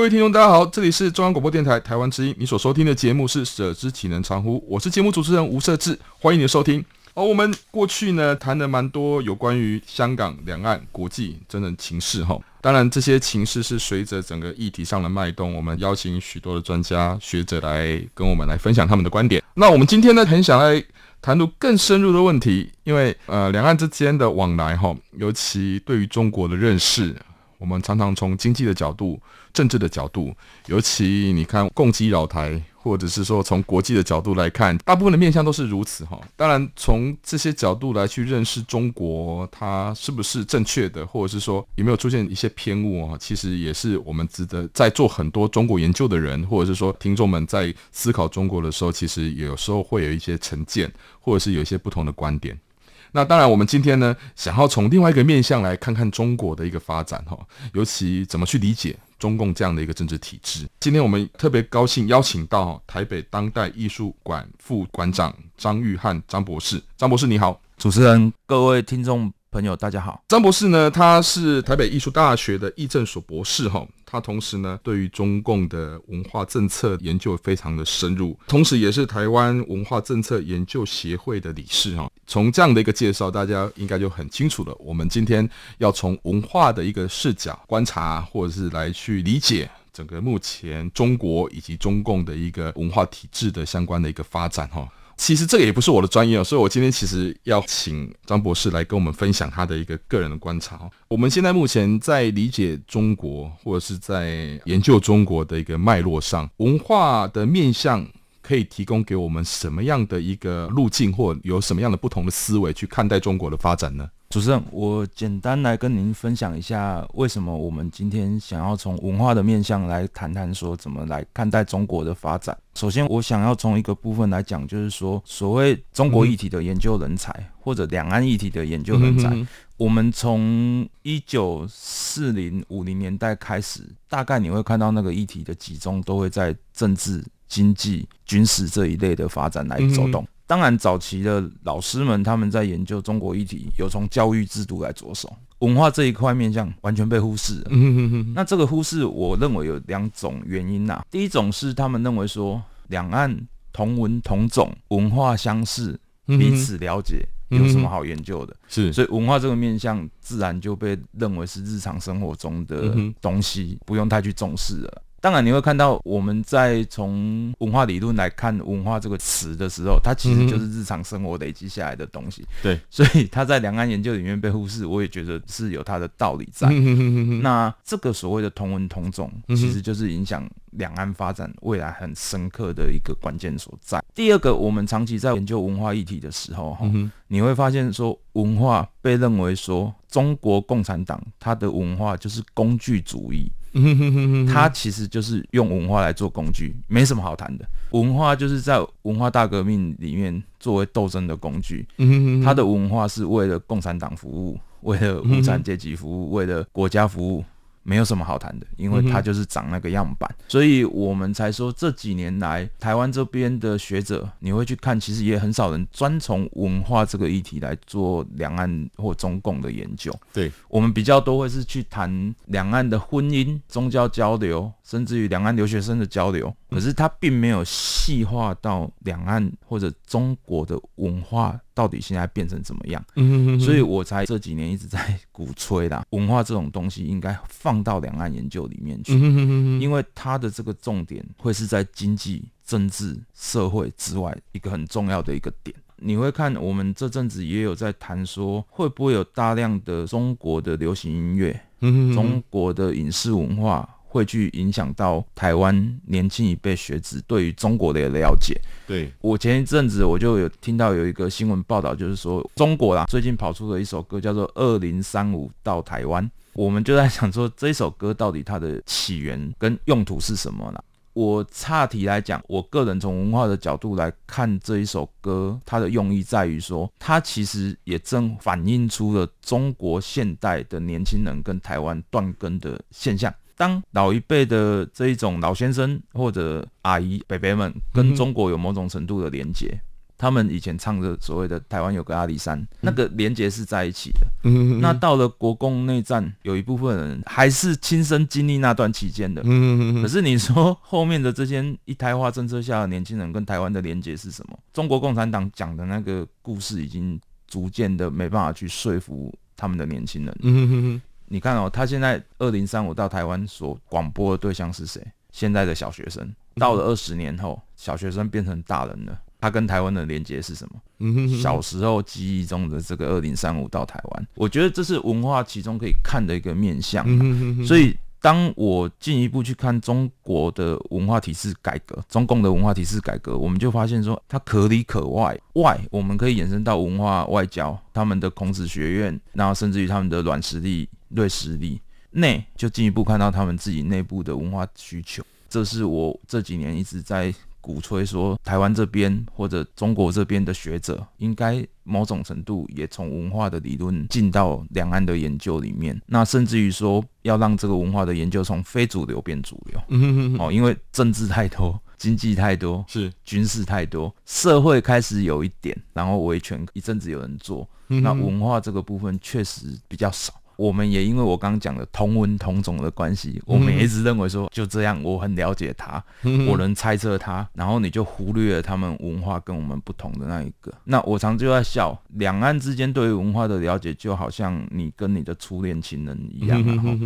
各位听众，大家好，这里是中央广播电台台湾之音，你所收听的节目是《舍之岂能藏乎》，我是节目主持人吴瑟智，欢迎你的收听。而我们过去呢谈了蛮多有关于香港、两岸、国际真正情势哈，当然这些情势是随着整个议题上的脉动，我们邀请许多的专家学者来跟我们来分享他们的观点。那我们今天呢，很想来谈入更深入的问题，因为呃，两岸之间的往来哈，尤其对于中国的认识。我们常常从经济的角度、政治的角度，尤其你看共机扰台，或者是说从国际的角度来看，大部分的面向都是如此哈。当然，从这些角度来去认识中国，它是不是正确的，或者是说有没有出现一些偏误啊？其实也是我们值得在做很多中国研究的人，或者是说听众们在思考中国的时候，其实有时候会有一些成见，或者是有一些不同的观点。那当然，我们今天呢，想要从另外一个面向来看看中国的一个发展哈，尤其怎么去理解中共这样的一个政治体制。今天我们特别高兴邀请到台北当代艺术馆副馆长张玉汉张博士。张博士你好，主持人，各位听众朋友大家好。张博士呢，他是台北艺术大学的艺政所博士哈。他同时呢，对于中共的文化政策研究非常的深入，同时也是台湾文化政策研究协会的理事哈。从这样的一个介绍，大家应该就很清楚了。我们今天要从文化的一个视角观察，或者是来去理解整个目前中国以及中共的一个文化体制的相关的一个发展哈。其实这个也不是我的专业哦，所以我今天其实要请张博士来跟我们分享他的一个个人的观察。我们现在目前在理解中国或者是在研究中国的一个脉络上，文化的面向可以提供给我们什么样的一个路径，或有什么样的不同的思维去看待中国的发展呢？主持人，我简单来跟您分享一下，为什么我们今天想要从文化的面向来谈谈，说怎么来看待中国的发展。首先，我想要从一个部分来讲，就是说，所谓中国议题的研究人才，嗯、或者两岸议题的研究人才，我们从一九四零五零年代开始，大概你会看到那个议题的集中都会在政治、经济、军事这一类的发展来走动。嗯当然，早期的老师们他们在研究中国议题，有从教育制度来着手，文化这一块面向完全被忽视了。那这个忽视，我认为有两种原因呐。第一种是他们认为说，两岸同文同种，文化相似，彼此了解，有什么好研究的？是，所以文化这个面向自然就被认为是日常生活中的东西，不用太去重视了。当然，你会看到我们在从文化理论来看“文化”这个词的时候，它其实就是日常生活累积下来的东西。对，所以它在两岸研究里面被忽视，我也觉得是有它的道理在。那这个所谓的同文同种，其实就是影响两岸发展未来很深刻的一个关键所在。第二个，我们长期在研究文化议题的时候，哈，你会发现说，文化被认为说，中国共产党它的文化就是工具主义。它其实就是用文化来做工具，没什么好谈的。文化就是在文化大革命里面作为斗争的工具。他的文化是为了共产党服务，为了无产阶级服务，为了国家服务。没有什么好谈的，因为它就是长那个样板，嗯、所以我们才说这几年来台湾这边的学者，你会去看，其实也很少人专从文化这个议题来做两岸或中共的研究。对，我们比较多会是去谈两岸的婚姻、宗教交流，甚至于两岸留学生的交流，可是它并没有细化到两岸或者中国的文化。到底现在变成怎么样？所以我才这几年一直在鼓吹啦，文化这种东西应该放到两岸研究里面去，因为它的这个重点会是在经济、政治、社会之外一个很重要的一个点。你会看我们这阵子也有在谈说，会不会有大量的中国的流行音乐、嗯、中国的影视文化会去影响到台湾年轻一辈学子对于中国的了解？对，我前一阵子我就有听到有一个新闻报道，就是说中国啦最近跑出了一首歌叫做《二零三五到台湾》，我们就在想说这首歌到底它的起源跟用途是什么呢？我岔题来讲，我个人从文化的角度来看这一首歌，它的用意在于说，它其实也正反映出了中国现代的年轻人跟台湾断根的现象。当老一辈的这一种老先生或者阿姨、伯伯们跟中国有某种程度的连结。他们以前唱的所谓的台湾有个阿里山，那个连结是在一起的。嗯，那到了国共内战，有一部分人还是亲身经历那段期间的。嗯，可是你说后面的这些一胎化政策下的年轻人跟台湾的连结是什么？中国共产党讲的那个故事已经逐渐的没办法去说服他们的年轻人。嗯，你看哦，他现在二零三五到台湾所广播的对象是谁？现在的小学生。到了二十年后，小学生变成大人了。他跟台湾的连接是什么？小时候记忆中的这个二零三五到台湾，我觉得这是文化其中可以看的一个面向。所以，当我进一步去看中国的文化体制改革，中共的文化体制改革，我们就发现说，它可里可外。外我们可以延伸到文化外交，他们的孔子学院，然后甚至于他们的软实力、锐实力。内就进一步看到他们自己内部的文化需求。这是我这几年一直在。鼓吹说，台湾这边或者中国这边的学者，应该某种程度也从文化的理论进到两岸的研究里面。那甚至于说，要让这个文化的研究从非主流变主流。嗯哼哼哼。哦，因为政治太多，经济太多，是军事太多，社会开始有一点，然后维权一阵子有人做，那文化这个部分确实比较少。我们也因为我刚刚讲的同文同种的关系，我们也一直认为说就这样，我很了解他，我能猜测他，然后你就忽略了他们文化跟我们不同的那一个。那我常就在笑，两岸之间对于文化的了解，就好像你跟你的初恋情人一样，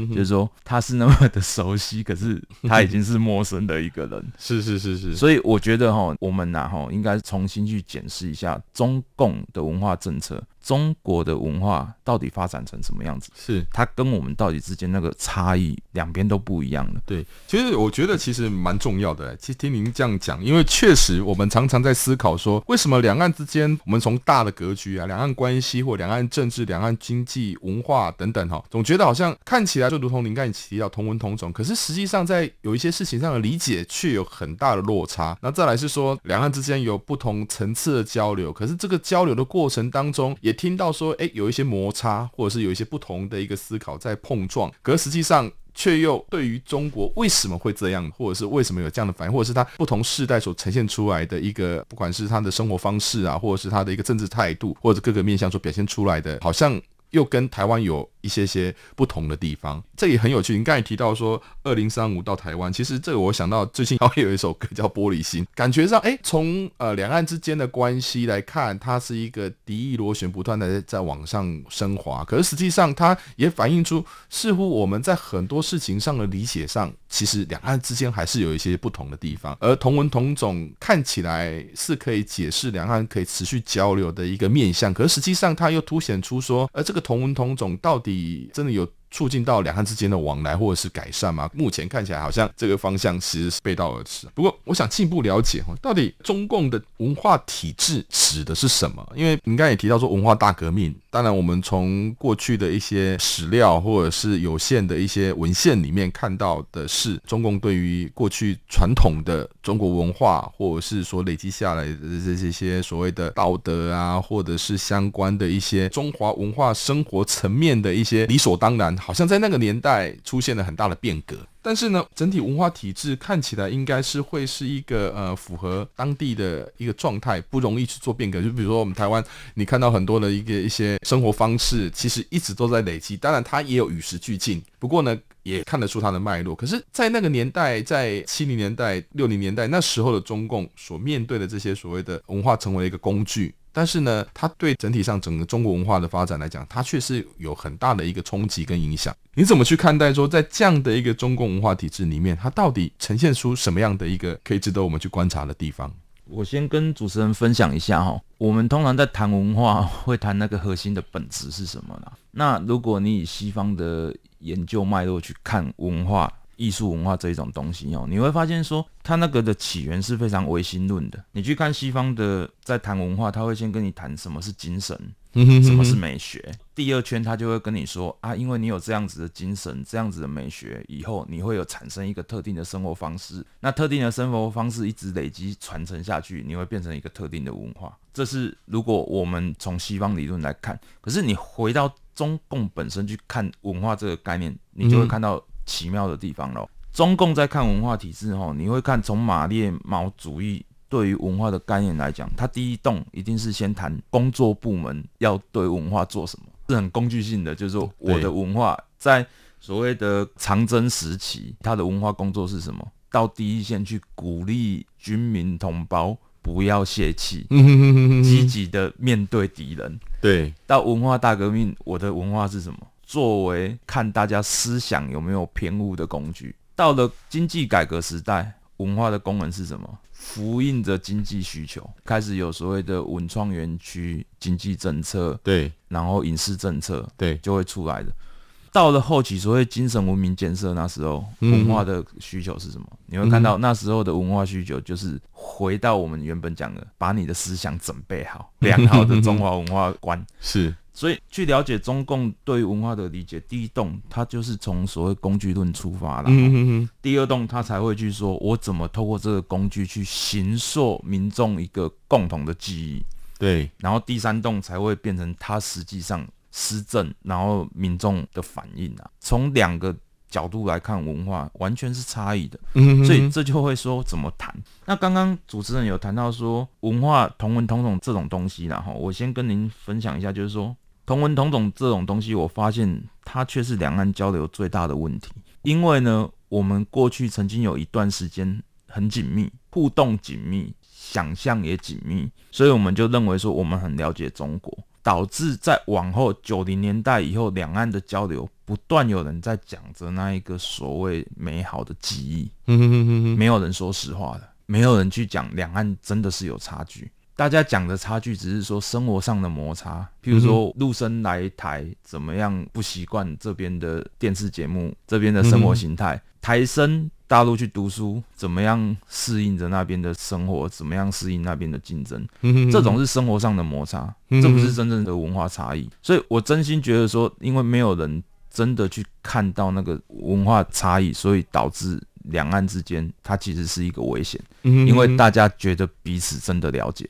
就是说他是那么的熟悉，可是他已经是陌生的一个人。是是是是。所以我觉得哈，我们呐哈，应该重新去检视一下中共的文化政策。中国的文化到底发展成什么样子？是它跟我们到底之间那个差异，两边都不一样的。对，其实我觉得其实蛮重要的。其实听您这样讲，因为确实我们常常在思考说，为什么两岸之间，我们从大的格局啊，两岸关系或两岸政治、两岸经济、文化等等哈，总觉得好像看起来就如同您刚才提到同文同种，可是实际上在有一些事情上的理解却有很大的落差。那再来是说，两岸之间有不同层次的交流，可是这个交流的过程当中也。听到说，诶，有一些摩擦，或者是有一些不同的一个思考在碰撞，可实际上却又对于中国为什么会这样，或者是为什么有这样的反应，或者是他不同世代所呈现出来的一个，不管是他的生活方式啊，或者是他的一个政治态度，或者各个面向所表现出来的，好像又跟台湾有。一些些不同的地方，这也很有趣。你刚才提到说二零三五到台湾，其实这个我想到最近还有一首歌叫《玻璃心》，感觉上，哎，从呃两岸之间的关系来看，它是一个敌意螺旋不断的在往上升华。可是实际上，它也反映出似乎我们在很多事情上的理解上，其实两岸之间还是有一些不同的地方。而同文同种看起来是可以解释两岸可以持续交流的一个面向，可是实际上它又凸显出说，而这个同文同种到底。你真的有促进到两岸之间的往来或者是改善吗？目前看起来好像这个方向其实是背道而驰。不过，我想进一步了解哈，到底中共的文化体制指的是什么？因为你刚才也提到说文化大革命，当然我们从过去的一些史料或者是有限的一些文献里面看到的是，中共对于过去传统的中国文化，或者是说累积下来的这这些所谓的道德啊，或者是相关的一些中华文化生活层面的一些理所当然。好像在那个年代出现了很大的变革，但是呢，整体文化体制看起来应该是会是一个呃符合当地的一个状态，不容易去做变革。就比如说我们台湾，你看到很多的一个一些生活方式，其实一直都在累积，当然它也有与时俱进，不过呢，也看得出它的脉络。可是，在那个年代，在七零年代、六零年代那时候的中共所面对的这些所谓的文化，成为一个工具。但是呢，它对整体上整个中国文化的发展来讲，它却是有很大的一个冲击跟影响。你怎么去看待说，在这样的一个中共文化体制里面，它到底呈现出什么样的一个可以值得我们去观察的地方？我先跟主持人分享一下哈，我们通常在谈文化，会谈那个核心的本质是什么呢？那如果你以西方的研究脉络去看文化、艺术文化这一种东西哦，你会发现说，它那个的起源是非常唯心论的。你去看西方的在谈文化，他会先跟你谈什么是精神。什么是美学？第二圈他就会跟你说啊，因为你有这样子的精神，这样子的美学，以后你会有产生一个特定的生活方式。那特定的生活方式一直累积传承下去，你会变成一个特定的文化。这是如果我们从西方理论来看，可是你回到中共本身去看文化这个概念，你就会看到奇妙的地方喽。中共在看文化体制吼，你会看从马列毛主义。对于文化的概念来讲，它第一动一定是先谈工作部门要对文化做什么，是很工具性的。就是说，我的文化在所谓的长征时期，它的文化工作是什么？到第一线去鼓励军民同胞不要泄气，积极的面对敌人。对，到文化大革命，我的文化是什么？作为看大家思想有没有偏误的工具。到了经济改革时代，文化的功能是什么？复印着经济需求，开始有所谓的文创园区经济政策，对，然后影视政策，对，就会出来的。到了后期，所谓精神文明建设，那时候文化的需求是什么？嗯、你会看到那时候的文化需求，就是回到我们原本讲的，把你的思想准备好，良好的 中华文化观是。所以，去了解中共对文化的理解，第一栋，它就是从所谓工具论出发了。嗯哼哼。第二栋它才会去说，我怎么透过这个工具去形塑民众一个共同的记忆。对。然后第三栋才会变成它实际上施政，然后民众的反应啊。从两个角度来看，文化完全是差异的。嗯哼。所以这就会说怎么谈。那刚刚主持人有谈到说文化同文同种这种东西，然后我先跟您分享一下，就是说。同文同种这种东西，我发现它却是两岸交流最大的问题。因为呢，我们过去曾经有一段时间很紧密，互动紧密，想象也紧密，所以我们就认为说我们很了解中国，导致在往后九零年代以后，两岸的交流不断有人在讲着那一个所谓美好的记忆，没有人说实话的，没有人去讲两岸真的是有差距。大家讲的差距只是说生活上的摩擦，譬如说陆生来台怎么样不习惯这边的电视节目，这边的生活形态；台生大陆去读书怎么样适应着那边的生活，怎么样适应那边的竞争，这种是生活上的摩擦，这不是真正的文化差异。所以我真心觉得说，因为没有人真的去看到那个文化差异，所以导致。两岸之间，它其实是一个危险，因为大家觉得彼此真的了解，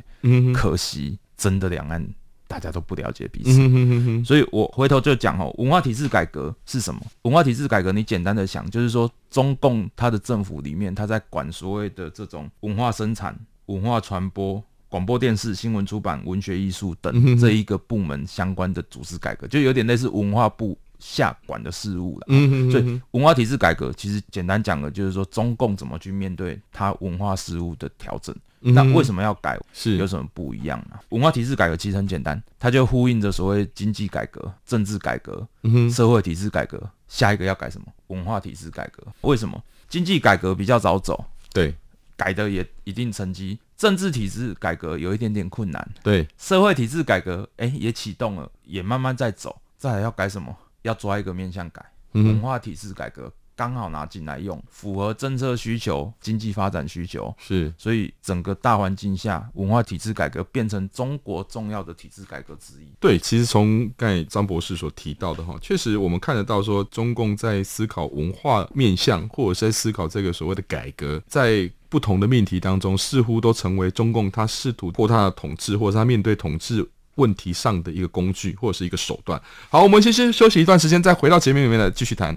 可惜真的两岸大家都不了解彼此，所以我回头就讲哦，文化体制改革是什么？文化体制改革，你简单的想，就是说中共它的政府里面，它在管所谓的这种文化生产、文化传播、广播电视、新闻出版、文学艺术等这一个部门相关的组织改革，就有点类似文化部。下管的事务了，嗯嗯，所以文化体制改革其实简单讲的，就是说中共怎么去面对它文化事务的调整。那为什么要改？是有什么不一样呢？文化体制改革其实很简单，它就呼应着所谓经济改革、政治改革、社会体制改革。下一个要改什么？文化体制改革。为什么？经济改革比较早走，对，改的也一定成绩。政治体制改革有一点点困难，对。社会体制改革，哎，也启动了，也慢慢在走。再来要改什么？要抓一个面向改，文化体制改革刚好拿进来用，符合政策需求、经济发展需求，是，所以整个大环境下，文化体制改革变成中国重要的体制改革之一。对，其实从刚才张博士所提到的哈，确实我们看得到说，中共在思考文化面向，或者是在思考这个所谓的改革，在不同的命题当中，似乎都成为中共他试图破他的统治，或者他面对统治。问题上的一个工具或者是一个手段。好，我们先先休息一段时间，再回到节目里面来继续谈。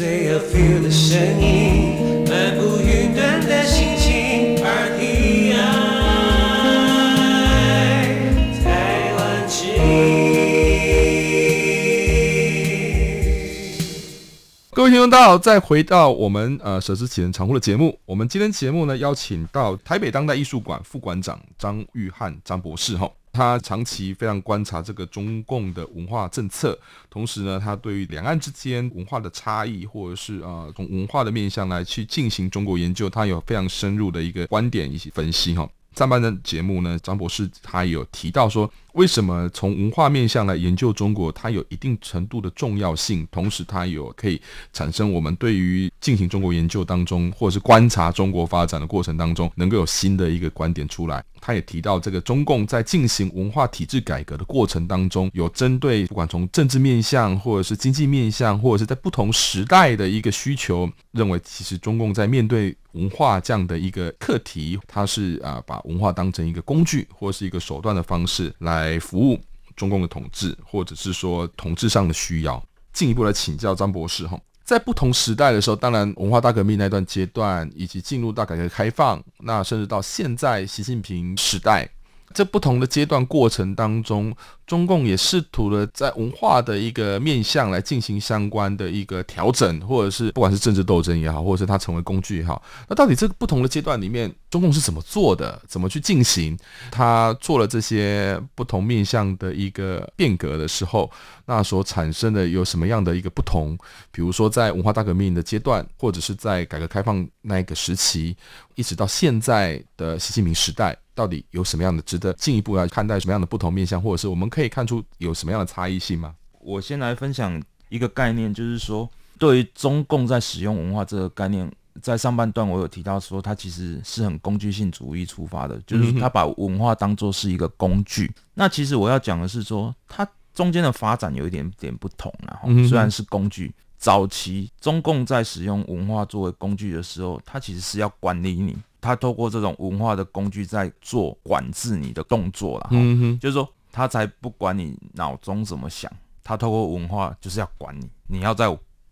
最有 feel 的声音，漫步云端的心情，RTI 台湾之音。各位听众，大家好！再回到我们呃“舍之启人常呼”的节目，我们今天节目呢邀请到台北当代艺术馆副馆长张玉汉张博士哈，他长期非常观察这个中共的文化政策，同时呢，他对于两岸之间文化的差异，或者是啊从文化的面向来去进行中国研究，他有非常深入的一个观点以及分析哈。上半段节目呢，张博士他有提到说，为什么从文化面向来研究中国，它有一定程度的重要性，同时它有可以产生我们对于进行中国研究当中，或者是观察中国发展的过程当中，能够有新的一个观点出来。他也提到，这个中共在进行文化体制改革的过程当中，有针对不管从政治面向，或者是经济面向，或者是在不同时代的一个需求，认为其实中共在面对文化这样的一个课题，它是啊把文化当成一个工具或是一个手段的方式来来服务中共的统治，或者是说统治上的需要。进一步来请教张博士哈。在不同时代的时候，当然文化大革命那段阶段，以及进入到改革开放，那甚至到现在习近平时代。这不同的阶段过程当中，中共也试图了在文化的一个面向来进行相关的一个调整，或者是不管是政治斗争也好，或者是它成为工具也好，那到底这个不同的阶段里面，中共是怎么做的？怎么去进行？他做了这些不同面向的一个变革的时候，那所产生的有什么样的一个不同？比如说在文化大革命的阶段，或者是在改革开放那一个时期，一直到现在的习近平时代。到底有什么样的值得进一步来看待什么样的不同面向，或者是我们可以看出有什么样的差异性吗？我先来分享一个概念，就是说，对于中共在使用文化这个概念，在上半段我有提到说，它其实是很工具性主义出发的，就是它把文化当作是一个工具。嗯、那其实我要讲的是说，它中间的发展有一点点不同，然后虽然是工具，早期中共在使用文化作为工具的时候，它其实是要管理你。他透过这种文化的工具在做管制你的动作了，嗯哼，就是说他才不管你脑中怎么想，他透过文化就是要管你，你要在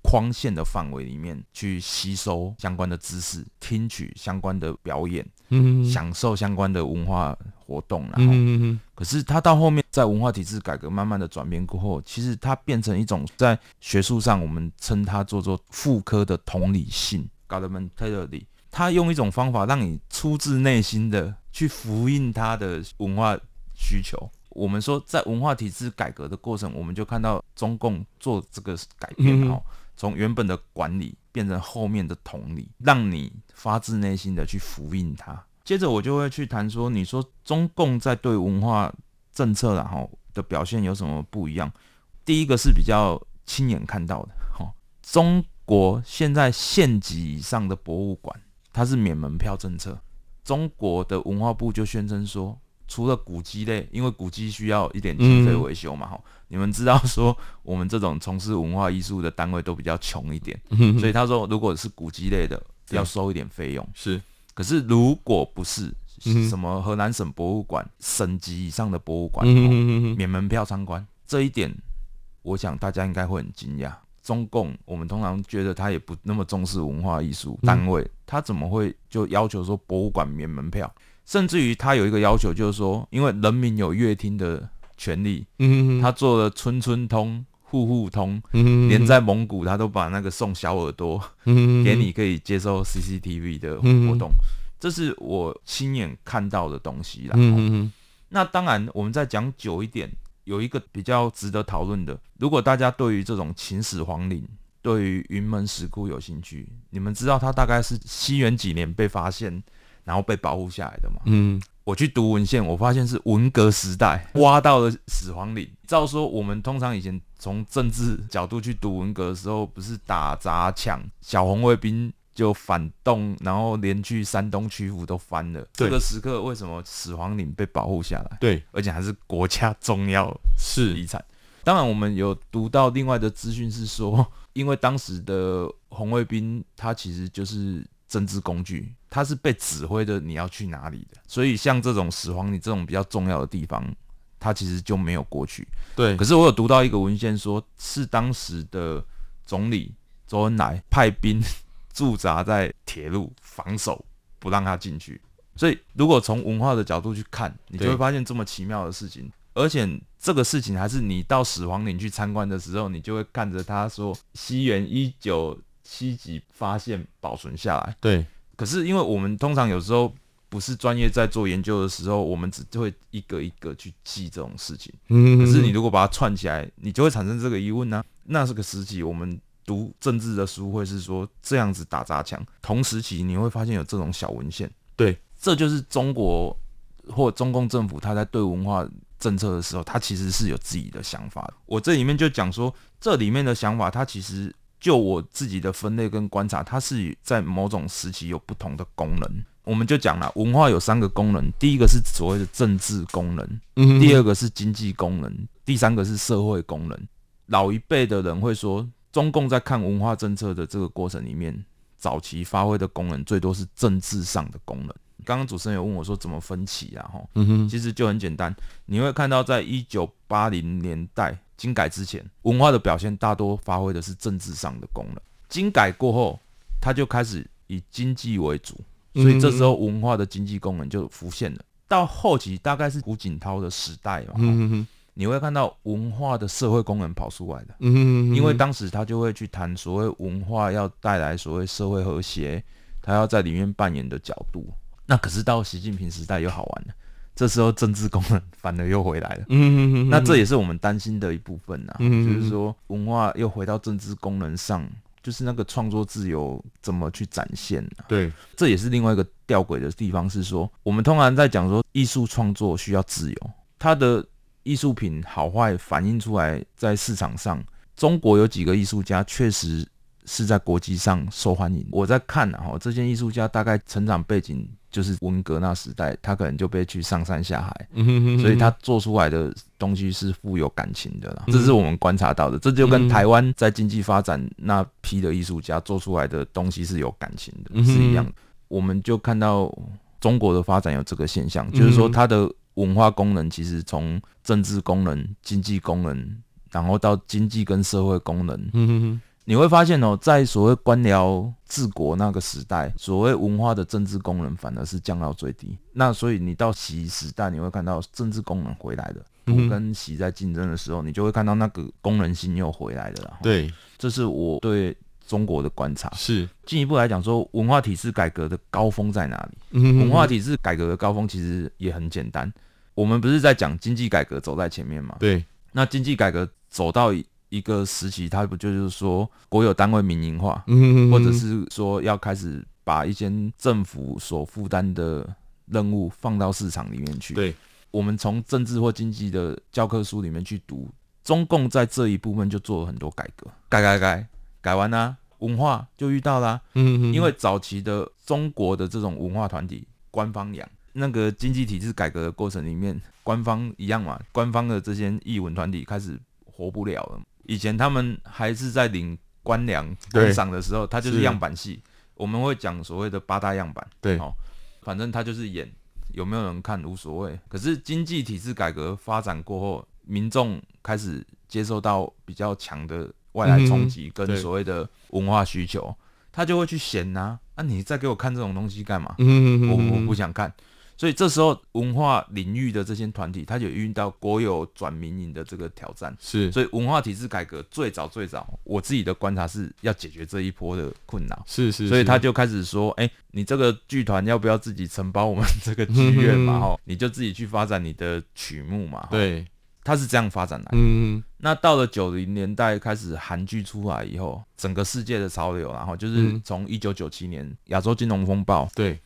框限的范围里面去吸收相关的知识，听取相关的表演，嗯哼，享受相关的文化活动，然后，可是他到后面在文化体制改革慢慢的转变过后，其实它变成一种在学术上我们称它做做副科的同理性 （governmentality）。他用一种方法让你出自内心的去复印他的文化需求。我们说，在文化体制改革的过程，我们就看到中共做这个改变哦，从原本的管理变成后面的同理，让你发自内心的去复印它。接着我就会去谈说，你说中共在对文化政策然后的表现有什么不一样？第一个是比较亲眼看到的，哈，中国现在县级以上的博物馆。它是免门票政策，中国的文化部就宣称说，除了古迹类，因为古迹需要一点经费维修嘛，哈、嗯，你们知道说我们这种从事文化艺术的单位都比较穷一点，嗯、所以他说，如果是古迹类的，要收一点费用。是，可是如果不是什么河南省博物馆、省级以上的博物馆，免门票参观，这一点，我想大家应该会很惊讶。中共，我们通常觉得他也不那么重视文化艺术单位，他怎么会就要求说博物馆免门票？甚至于他有一个要求，就是说，因为人民有阅听的权利，他做了村村通、户户通，连在蒙古他都把那个送小耳朵给你，可以接受 CCTV 的活动，这是我亲眼看到的东西啦。那当然，我们再讲久一点。有一个比较值得讨论的，如果大家对于这种秦始皇陵、对于云门石窟有兴趣，你们知道它大概是西元几年被发现，然后被保护下来的嘛？嗯，我去读文献，我发现是文革时代挖到了始皇陵。照说我们通常以前从政治角度去读文革的时候，不是打砸抢，小红卫兵。就反动，然后连去山东曲阜都翻了。对这个时刻，为什么始皇陵被保护下来？对，而且还是国家重要是遗产。当然，我们有读到另外的资讯是说，因为当时的红卫兵他其实就是政治工具，它是被指挥的，你要去哪里的。所以，像这种始皇陵这种比较重要的地方，它其实就没有过去。对。可是我有读到一个文献说，是当时的总理周恩来派兵。驻扎在铁路防守，不让他进去。所以，如果从文化的角度去看，你就会发现这么奇妙的事情。而且，这个事情还是你到始皇陵去参观的时候，你就会看着他说西元一九七级发现保存下来。对。可是因为我们通常有时候不是专业在做研究的时候，我们只会一个一个去记这种事情。嗯。可是你如果把它串起来，你就会产生这个疑问呢、啊？那是个时期，我们读政治的书会是说这样子打砸抢。同时期你会发现有这种小文献。对。这就是中国或中共政府他在对文化政策的时候，他其实是有自己的想法的。我这里面就讲说，这里面的想法，它其实就我自己的分类跟观察，它是在某种时期有不同的功能。我们就讲了，文化有三个功能，第一个是所谓的政治功能，第二个是经济功能，第三个是社会功能。老一辈的人会说，中共在看文化政策的这个过程里面，早期发挥的功能最多是政治上的功能。刚刚主持人有问我说怎么分歧啊？哈，嗯哼，其实就很简单，你会看到在一九八零年代经改之前，文化的表现大多发挥的是政治上的功能。经改过后，它就开始以经济为主，所以这时候文化的经济功能就浮现了。到后期大概是胡锦涛的时代嘛，嗯，你会看到文化的社会功能跑出来的，嗯，因为当时他就会去谈所谓文化要带来所谓社会和谐，他要在里面扮演的角度。那可是到习近平时代又好玩了，这时候政治功能反而又回来了。嗯那这也是我们担心的一部分呐，就是说文化又回到政治功能上，就是那个创作自由怎么去展现呢？对，这也是另外一个吊诡的地方，是说我们通常在讲说艺术创作需要自由，它的艺术品好坏反映出来在市场上，中国有几个艺术家确实是在国际上受欢迎。我在看啊，这些艺术家大概成长背景。就是文革那时代，他可能就被去上山下海，嗯、哼哼哼，所以他做出来的东西是富有感情的啦。这是我们观察到的，这就跟台湾在经济发展那批的艺术家做出来的东西是有感情的，是一样的。我们就看到中国的发展有这个现象，就是说它的文化功能其实从政治功能、经济功能，然后到经济跟社会功能。你会发现哦，在所谓官僚治国那个时代，所谓文化的政治功能反而是降到最低。那所以你到习时代，你会看到政治功能回来的。我跟习在竞争的时候，你就会看到那个功能性又回来的了。对，这是我对中国的观察。是进一步来讲，说文化体制改革的高峰在哪里？文化体制改革的高峰其实也很简单。我们不是在讲经济改革走在前面吗？对，那经济改革走到。一个时期，它不就是说国有单位民营化，或者是说要开始把一些政府所负担的任务放到市场里面去？对，我们从政治或经济的教科书里面去读，中共在这一部分就做了很多改革，改改改，改完啦，文化就遇到啦。嗯，因为早期的中国的这种文化团体，官方养那个经济体制改革的过程里面，官方一样嘛，官方的这些艺文团体开始活不了了。以前他们还是在领官粮公赏的时候，他就是样板戏。我们会讲所谓的八大样板，对，哦，反正他就是演，有没有人看无所谓。可是经济体制改革发展过后，民众开始接受到比较强的外来冲击跟所谓的文化需求，他就会去嫌呐，那你再给我看这种东西干嘛？我我不想看。所以这时候，文化领域的这些团体，它就遇到国有转民营的这个挑战。是，所以文化体制改革最早最早，我自己的观察是要解决这一波的困扰。是，是是，所以他就开始说：“哎、欸，你这个剧团要不要自己承包我们这个剧院嘛？哈，你就自己去发展你的曲目嘛。”对，他是这样发展来的。嗯，那到了九零年代开始韩剧出来以后，整个世界的潮流，然后就是从一九九七年亚洲金融风暴。对。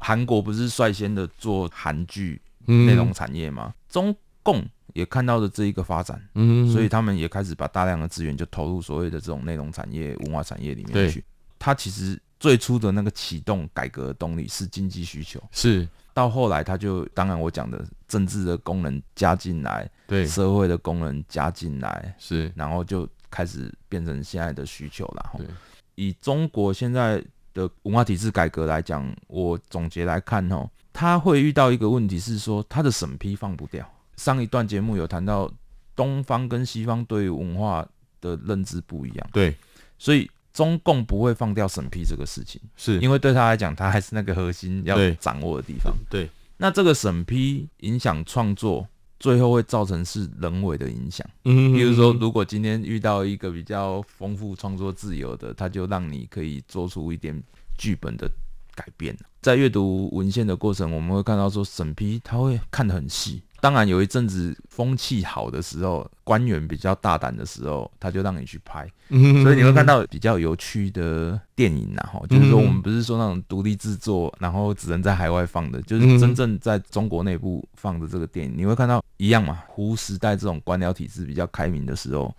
韩国不是率先的做韩剧内容产业吗？嗯、中共也看到了这一个发展，嗯，所以他们也开始把大量的资源就投入所谓的这种内容产业、文化产业里面去。它其实最初的那个启动改革的动力是经济需求，是到后来它就当然我讲的政治的功能加进来，对，社会的功能加进来，是，然后就开始变成现在的需求了。对，以中国现在。的文化体制改革来讲，我总结来看哦，他会遇到一个问题是说，他的审批放不掉。上一段节目有谈到，东方跟西方对文化的认知不一样，对，所以中共不会放掉审批这个事情，是。因为对他来讲，他还是那个核心要掌握的地方。对，那这个审批影响创作，最后会造成是人为的影响。嗯，比如说，如果今天遇到一个比较丰富创作自由的，他就让你可以做出一点剧本的改变。在阅读文献的过程，我们会看到说审批他会看得很细。当然，有一阵子风气好的时候，官员比较大胆的时候，他就让你去拍。所以你会看到比较有趣的电影，然后就是说，我们不是说那种独立制作，然后只能在海外放的，就是真正在中国内部放的这个电影，你会看到一样嘛？胡时代这种官僚体制比较开明的时候，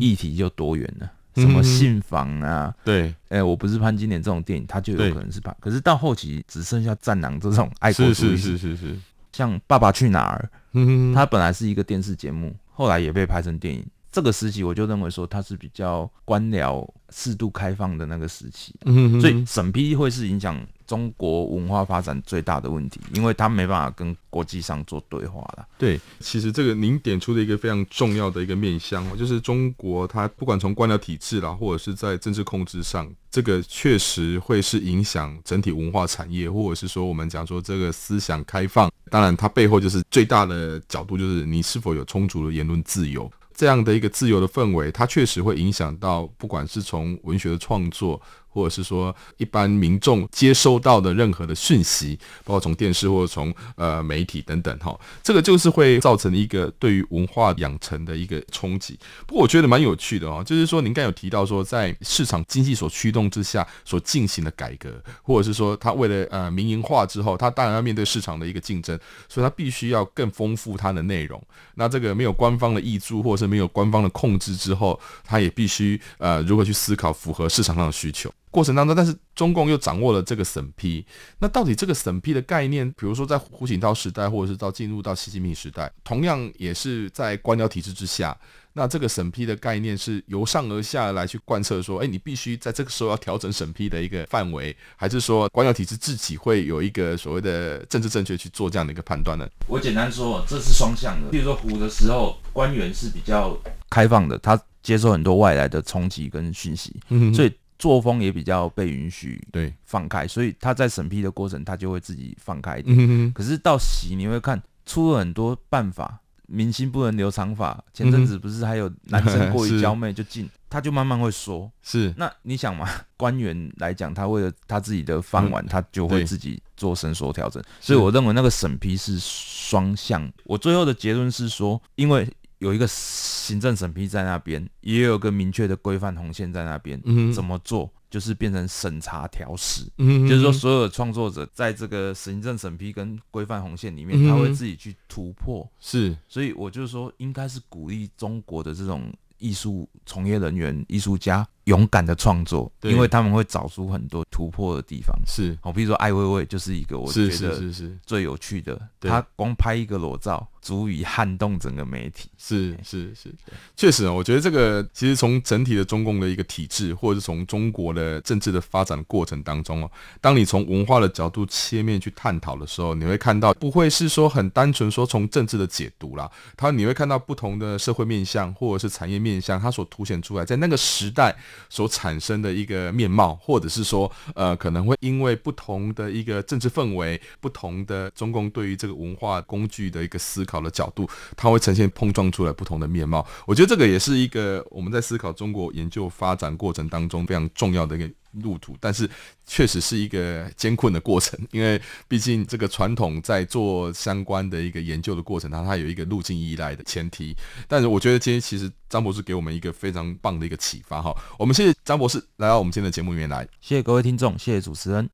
议题就多元了，什么信访啊，对，哎，我不是潘金莲这种电影，它就有可能是拍。可是到后期只剩下战狼这种爱国主义，是是是是。像《爸爸去哪儿》，嗯，它本来是一个电视节目，后来也被拍成电影。这个时期，我就认为说它是比较官僚、适度开放的那个时期，嗯，所以审批会是影响中国文化发展最大的问题，因为它没办法跟国际上做对话了。对，其实这个您点出的一个非常重要的一个面向，就是中国它不管从官僚体制啦，或者是在政治控制上，这个确实会是影响整体文化产业，或者是说我们讲说这个思想开放。当然，它背后就是最大的角度，就是你是否有充足的言论自由。这样的一个自由的氛围，它确实会影响到，不管是从文学的创作，或者是说一般民众接收到的任何的讯息，包括从电视或者从呃媒体等等哈，这个就是会造成一个对于文化养成的一个冲击。不过我觉得蛮有趣的哦，就是说您刚有提到说，在市场经济所驱动之下所进行的改革，或者是说他为了呃民营化之后，他当然要面对市场的一个竞争，所以他必须要更丰富它的内容。那这个没有官方的挹注，或者是没有官方的控制之后，他也必须呃如何去思考符合市场上的需求。过程当中，但是中共又掌握了这个审批。那到底这个审批的概念，比如说在胡锦涛时代，或者是到进入到习近平时代，同样也是在官僚体制之下。那这个审批的概念是由上而下来去贯彻，说，哎，你必须在这个时候要调整审批的一个范围，还是说官僚体制自己会有一个所谓的政治正确去做这样的一个判断呢？我简单说，这是双向的。比如说胡的时候，官员是比较开放的，他接受很多外来的冲击跟讯息，嗯，所以。作风也比较被允许，对，放开，所以他在审批的过程，他就会自己放开一点。嗯、可是到习，你会看出了很多办法，明星不能留长发。前阵子不是还有男生过于 娇媚就禁，他就慢慢会说。是，那你想嘛，官员来讲，他为了他自己的饭碗，嗯，他就会自己做伸缩调整。所以我认为那个审批是双向。我最后的结论是说，因为。有一个行政审批在那边，也有个明确的规范红线在那边。嗯，怎么做就是变成审查调试。嗯，就是说所有的创作者在这个行政审批跟规范红线里面，他会自己去突破。是，所以我就是说，应该是鼓励中国的这种艺术从业人员、艺术家。勇敢的创作，因为他们会找出很多突破的地方。是，好，比如说艾薇薇就是一个我觉得是是最有趣的。他光拍一个裸照，足以撼动整个媒体。是是是，确实啊，我觉得这个其实从整体的中共的一个体制，或者是从中国的政治的发展过程当中哦，当你从文化的角度切面去探讨的时候，你会看到不会是说很单纯说从政治的解读啦，它你会看到不同的社会面向或者是产业面向，它所凸显出来在那个时代。所产生的一个面貌，或者是说，呃，可能会因为不同的一个政治氛围，不同的中共对于这个文化工具的一个思考的角度，它会呈现碰撞出来不同的面貌。我觉得这个也是一个我们在思考中国研究发展过程当中非常重要的一个。路途，但是确实是一个艰困的过程，因为毕竟这个传统在做相关的一个研究的过程当中，它有一个路径依赖的前提。但是我觉得今天其实张博士给我们一个非常棒的一个启发哈，我们谢谢张博士来到我们今天的节目里面来，谢谢各位听众，谢谢主持人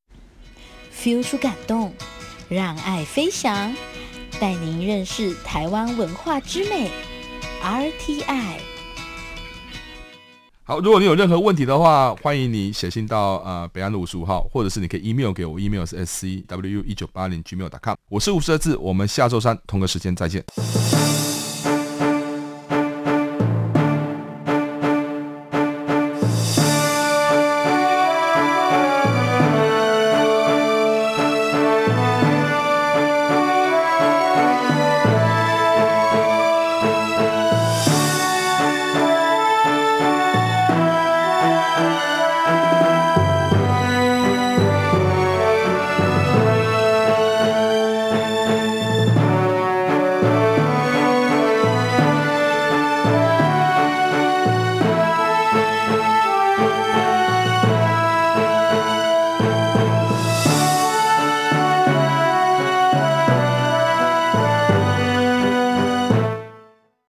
，feel 出感动，让爱飞翔，带您认识台湾文化之美，RTI。好，如果你有任何问题的话，欢迎你写信到呃北安路五十五号，或者是你可以 email 给我，email 是 scwu 一九八零 gmail.com。我是吴设志，我们下周三同个时间再见。